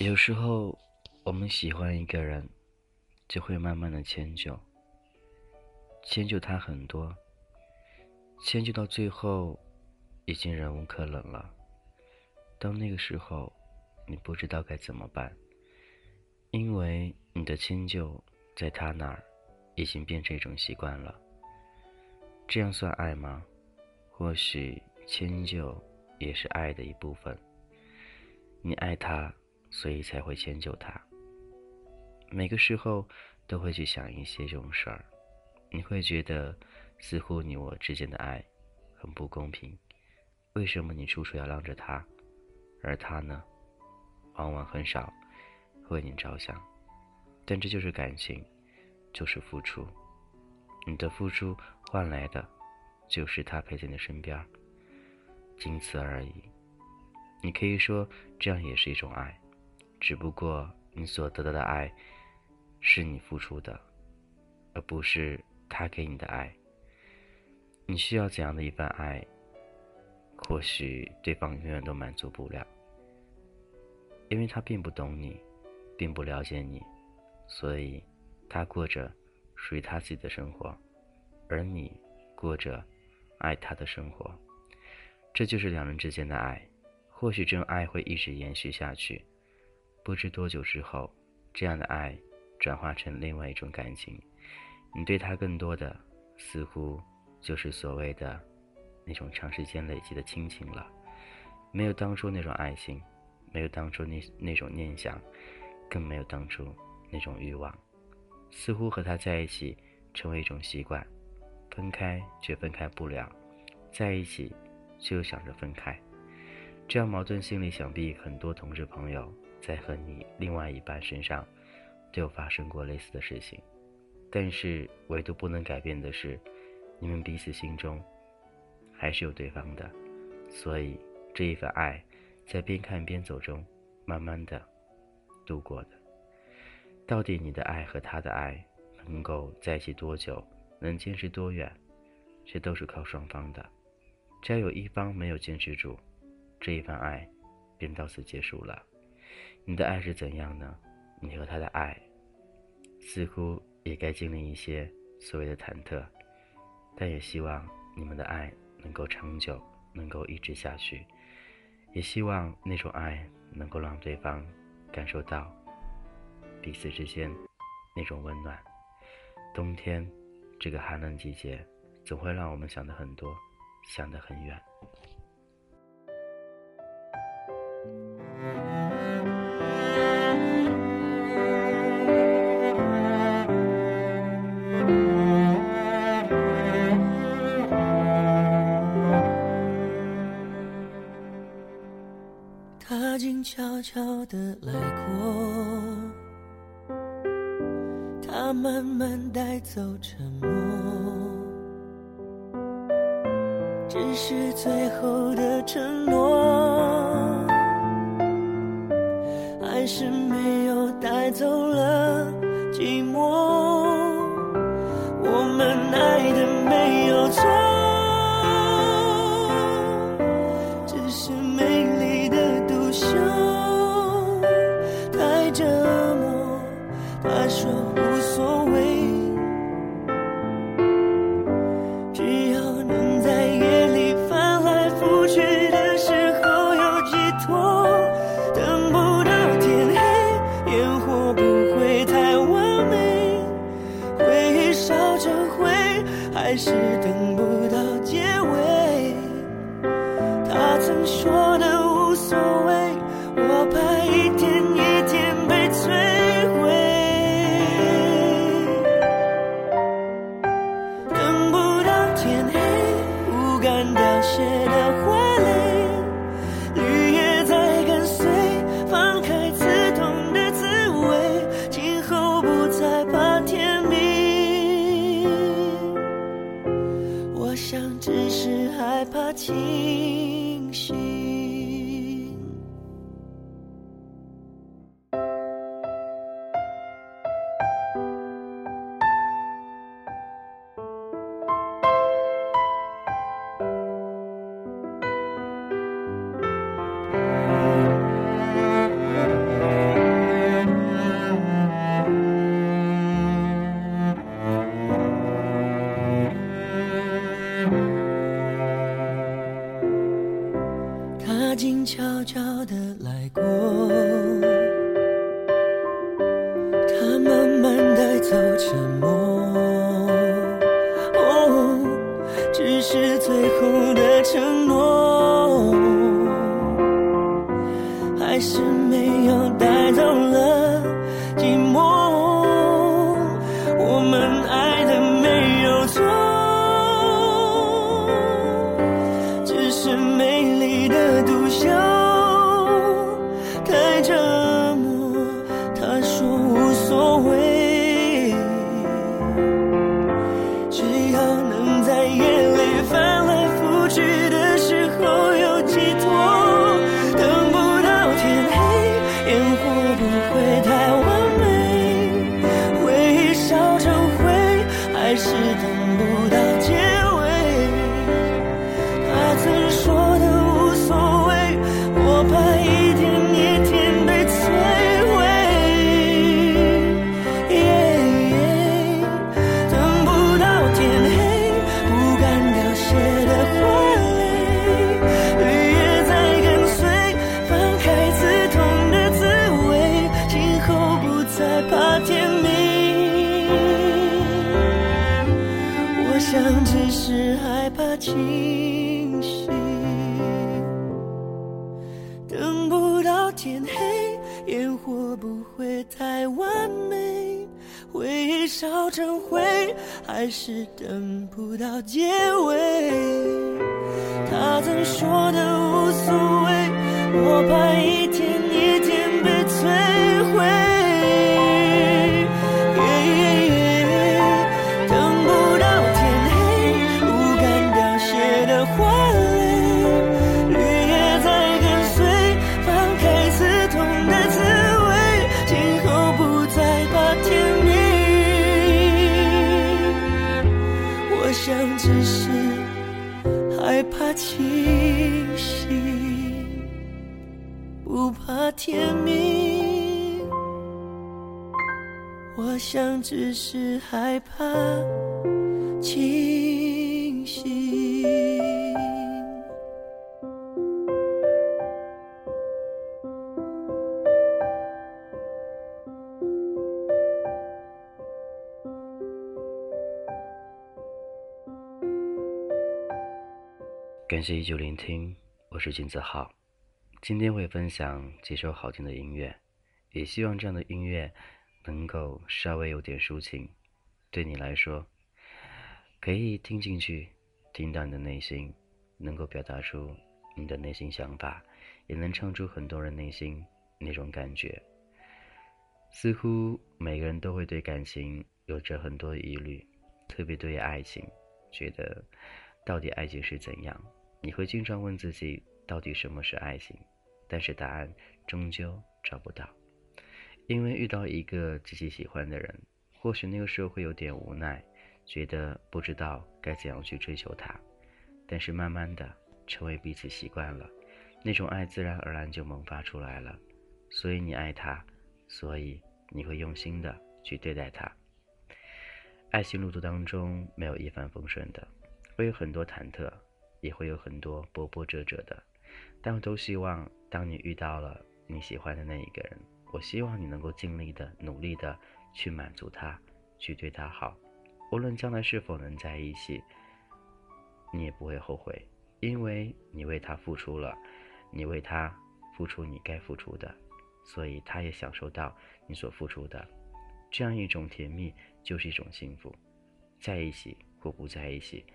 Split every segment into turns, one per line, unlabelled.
有时候，我们喜欢一个人，就会慢慢的迁就，迁就他很多，迁就到最后，已经忍无可忍了。到那个时候，你不知道该怎么办，因为你的迁就在他那儿，已经变成一种习惯了。这样算爱吗？或许迁就也是爱的一部分。你爱他，所以才会迁就他。每个时候都会去想一些这种事儿，你会觉得似乎你我之间的爱很不公平。为什么你处处要让着他，而他呢，往往很少为你着想？但这就是感情，就是付出。你的付出换来的就是他陪在你身边，仅此而已。你可以说这样也是一种爱，只不过你所得到的爱，是你付出的，而不是他给你的爱。你需要怎样的一份爱？或许对方永远都满足不了，因为他并不懂你，并不了解你，所以他过着属于他自己的生活，而你过着爱他的生活。这就是两人之间的爱。或许这种爱会一直延续下去，不知多久之后，这样的爱转化成另外一种感情。你对他更多的，似乎就是所谓的那种长时间累积的亲情了，没有当初那种爱情，没有当初那那种念想，更没有当初那种欲望。似乎和他在一起成为一种习惯，分开却分开不了，在一起却又想着分开。这样矛盾心理，想必很多同志朋友在和你另外一半身上都有发生过类似的事情，但是唯独不能改变的是，你们彼此心中还是有对方的，所以这一份爱在边看边走中慢慢的度过的。到底你的爱和他的爱能够在一起多久，能坚持多远，这都是靠双方的，只要有一方没有坚持住。这一份爱，便到此结束了。你的爱是怎样呢？你和他的爱，似乎也该经历一些所谓的忐忑，但也希望你们的爱能够长久，能够一直下去。也希望那种爱能够让对方感受到彼此之间那种温暖。冬天这个寒冷季节，总会让我们想的很多，想得很远。
悄悄地来过，他慢慢带走沉默，只是最后的承诺，还是没有带走了寂寞。黑，烟火不会太完美，回忆烧成灰，还是等不到结尾。他曾说的无所谓，我怕一天一天被摧毁。那天明。我想只是害怕清醒。
感谢依旧聆听，我是金子浩。今天会分享几首好听的音乐，也希望这样的音乐能够稍微有点抒情，对你来说可以听进去，听到你的内心，能够表达出你的内心想法，也能唱出很多人内心那种感觉。似乎每个人都会对感情有着很多疑虑，特别对于爱情，觉得到底爱情是怎样？你会经常问自己，到底什么是爱情？但是答案终究找不到，因为遇到一个自己喜欢的人，或许那个时候会有点无奈，觉得不知道该怎样去追求他。但是慢慢的成为彼此习惯了，那种爱自然而然就萌发出来了。所以你爱他，所以你会用心的去对待他。爱情路途当中没有一帆风顺的，会有很多忐忑。也会有很多波波折折的，但我都希望，当你遇到了你喜欢的那一个人，我希望你能够尽力的、努力的去满足他，去对他好。无论将来是否能在一起，你也不会后悔，因为你为他付出了，你为他付出你该付出的，所以他也享受到你所付出的。这样一种甜蜜就是一种幸福，在一起或不在一起，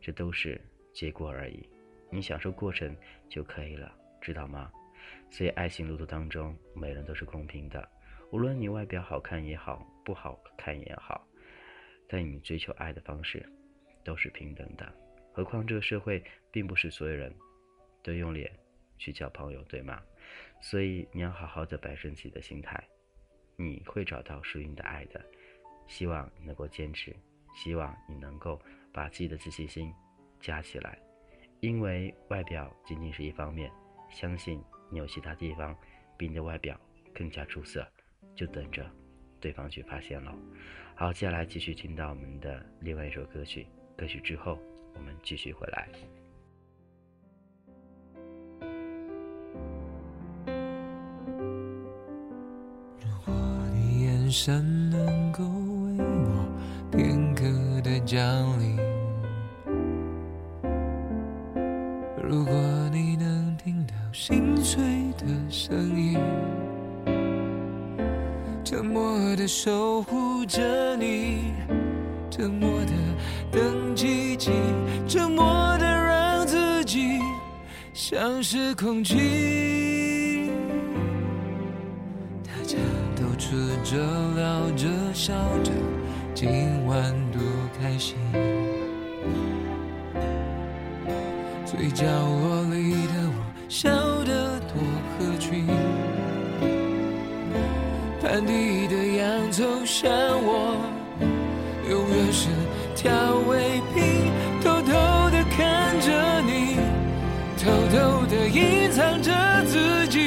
这都是。结果而已，你享受过程就可以了，知道吗？所以爱情路途当中，每人都是公平的，无论你外表好看也好，不好看也好，但你追求爱的方式都是平等的。何况这个社会并不是所有人都用脸去交朋友，对吗？所以你要好好的摆正自己的心态，你会找到属于你的爱的。希望你能够坚持，希望你能够把自己的自信心。加起来，因为外表仅仅是一方面，相信有其他地方比你的外表更加出色，就等着对方去发现喽。好，接下来继续听到我们的另外一首歌曲，歌曲之后我们继续回来。
如果你眼神能够为我片刻的降临。守护着你，沉默的等奇迹，沉默的让自己像是空气。大家都吃着聊着笑着，今晚多开心。最角落里的我，笑得多合群。盘底走向我，永远是调味品，偷偷的看着你，偷偷的隐藏着自己。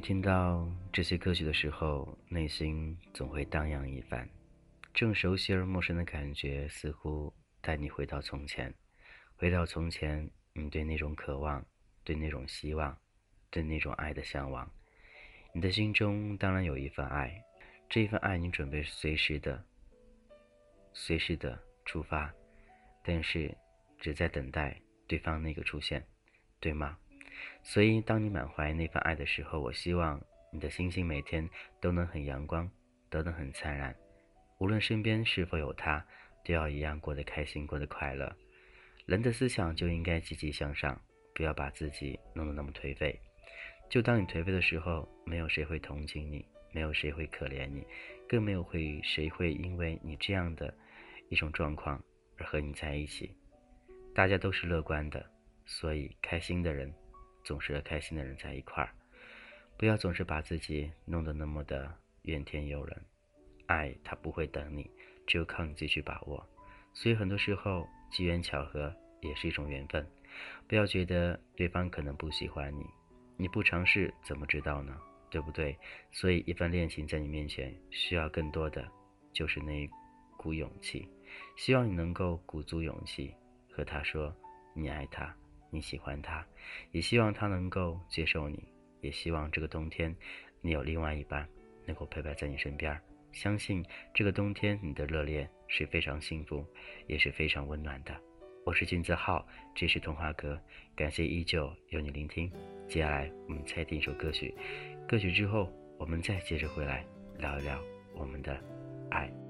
听到这些歌曲的时候，内心总会荡漾一番，这种熟悉而陌生的感觉，似乎带你回到从前，回到从前，你对那种渴望，对那种希望，对那种爱的向往。你的心中当然有一份爱，这一份爱你准备随时的、随时的出发，但是只在等待对方那个出现，对吗？所以，当你满怀那份爱的时候，我希望你的星星每天都能很阳光，都能很灿烂。无论身边是否有他，都要一样过得开心，过得快乐。人的思想就应该积极向上，不要把自己弄得那么颓废。就当你颓废的时候，没有谁会同情你，没有谁会可怜你，更没有会谁会因为你这样的一种状况而和你在一起。大家都是乐观的，所以开心的人。总是和开心的人在一块儿，不要总是把自己弄得那么的怨天尤人。爱他不会等你，只有靠你自己去把握。所以很多时候，机缘巧合也是一种缘分。不要觉得对方可能不喜欢你，你不尝试怎么知道呢？对不对？所以一份恋情在你面前需要更多的就是那一股勇气。希望你能够鼓足勇气和他说你爱他。你喜欢他，也希望他能够接受你，也希望这个冬天你有另外一半能够陪伴在你身边。相信这个冬天你的热恋是非常幸福，也是非常温暖的。我是金子浩，这是童话歌，感谢依旧有你聆听。接下来我们再听一首歌曲，歌曲之后我们再接着回来聊一聊我们的爱。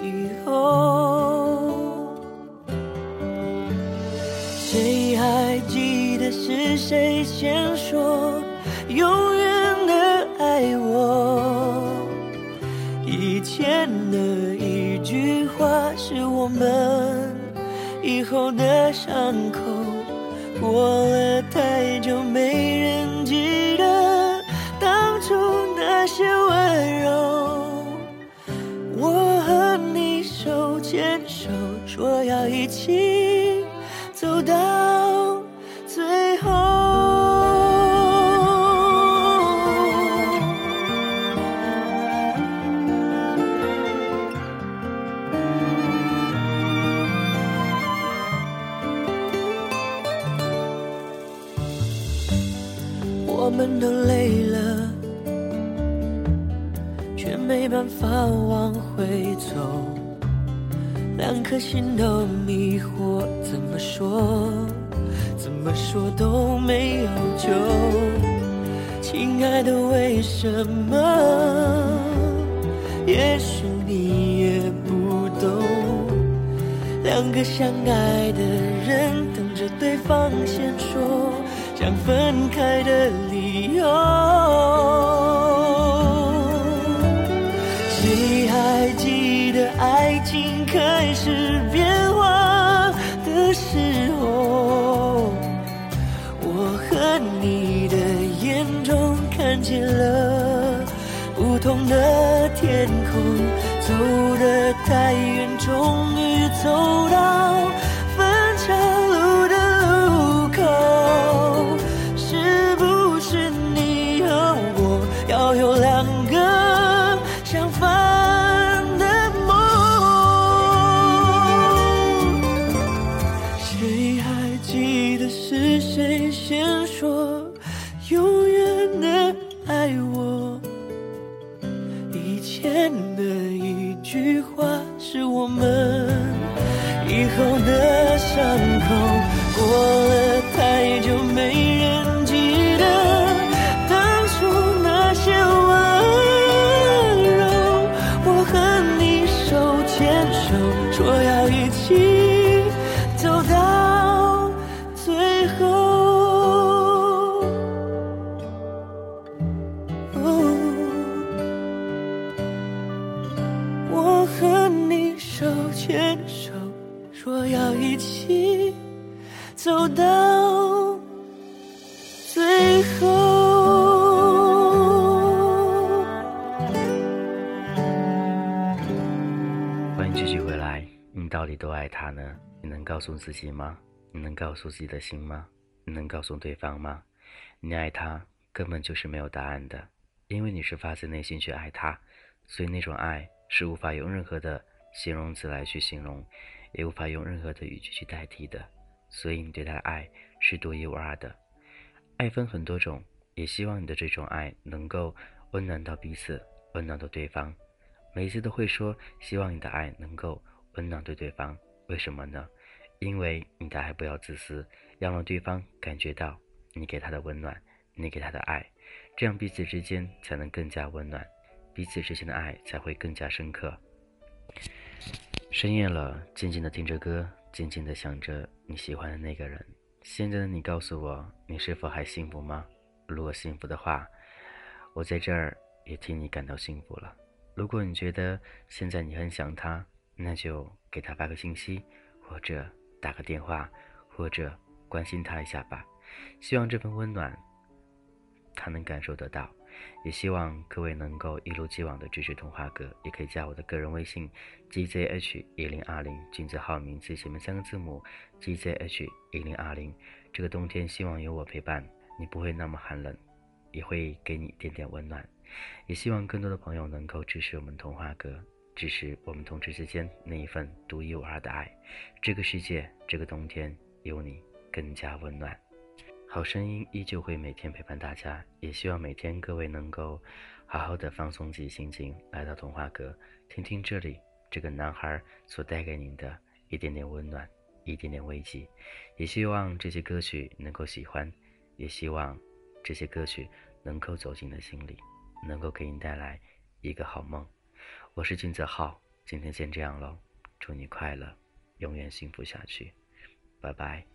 谁先说永远的爱我？以前的一句话是我们以后的伤口。过了太久，没迷惑，怎么说，怎么说都没有救。亲爱的，为什么？也许你也不懂。两个相爱的人，等着对方先说想分开的理由。谁还记得爱情开始变时候？我和你的眼中看见了不同的天空，走得太远，终于走牵手，说要一起走到最后。
欢迎继续回来。你到底多爱他呢？你能告诉自己吗？你能告诉自己的心吗？你能告诉对方吗？你爱他根本就是没有答案的，因为你是发自内心去爱他，所以那种爱是无法用任何的形容词来去形容，也无法用任何的语句去代替的。所以你对他的爱是独一无二的。爱分很多种，也希望你的这种爱能够温暖到彼此，温暖到对方。每一次都会说，希望你的爱能够温暖对对方。为什么呢？因为你的爱不要自私，要让对方感觉到你给他的温暖，你给他的爱，这样彼此之间才能更加温暖，彼此之间的爱才会更加深刻。深夜了，静静的听着歌，静静的想着你喜欢的那个人。现在的你告诉我，你是否还幸福吗？如果幸福的话，我在这儿也替你感到幸福了。如果你觉得现在你很想他，那就给他发个信息，或者。打个电话，或者关心他一下吧。希望这份温暖，他能感受得到。也希望各位能够一如既往的支持童话哥，也可以加我的个人微信 gzh 一零二零，金字号名字前面三个字母 gzh 一零二零。这个冬天，希望有我陪伴，你不会那么寒冷，也会给你点点温暖。也希望更多的朋友能够支持我们童话哥。支持我们同志之间那一份独一无二的爱，这个世界，这个冬天有你更加温暖。好声音依旧会每天陪伴大家，也希望每天各位能够好好的放松自己心情，来到童话阁，听听这里这个男孩所带给您的一点点温暖，一点点慰藉。也希望这些歌曲能够喜欢，也希望这些歌曲能够走进你的心里，能够给你带来一个好梦。我是金泽浩，今天先这样喽，祝你快乐，永远幸福下去，拜拜。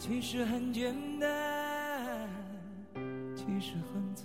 其实很简单，是很自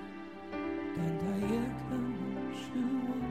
能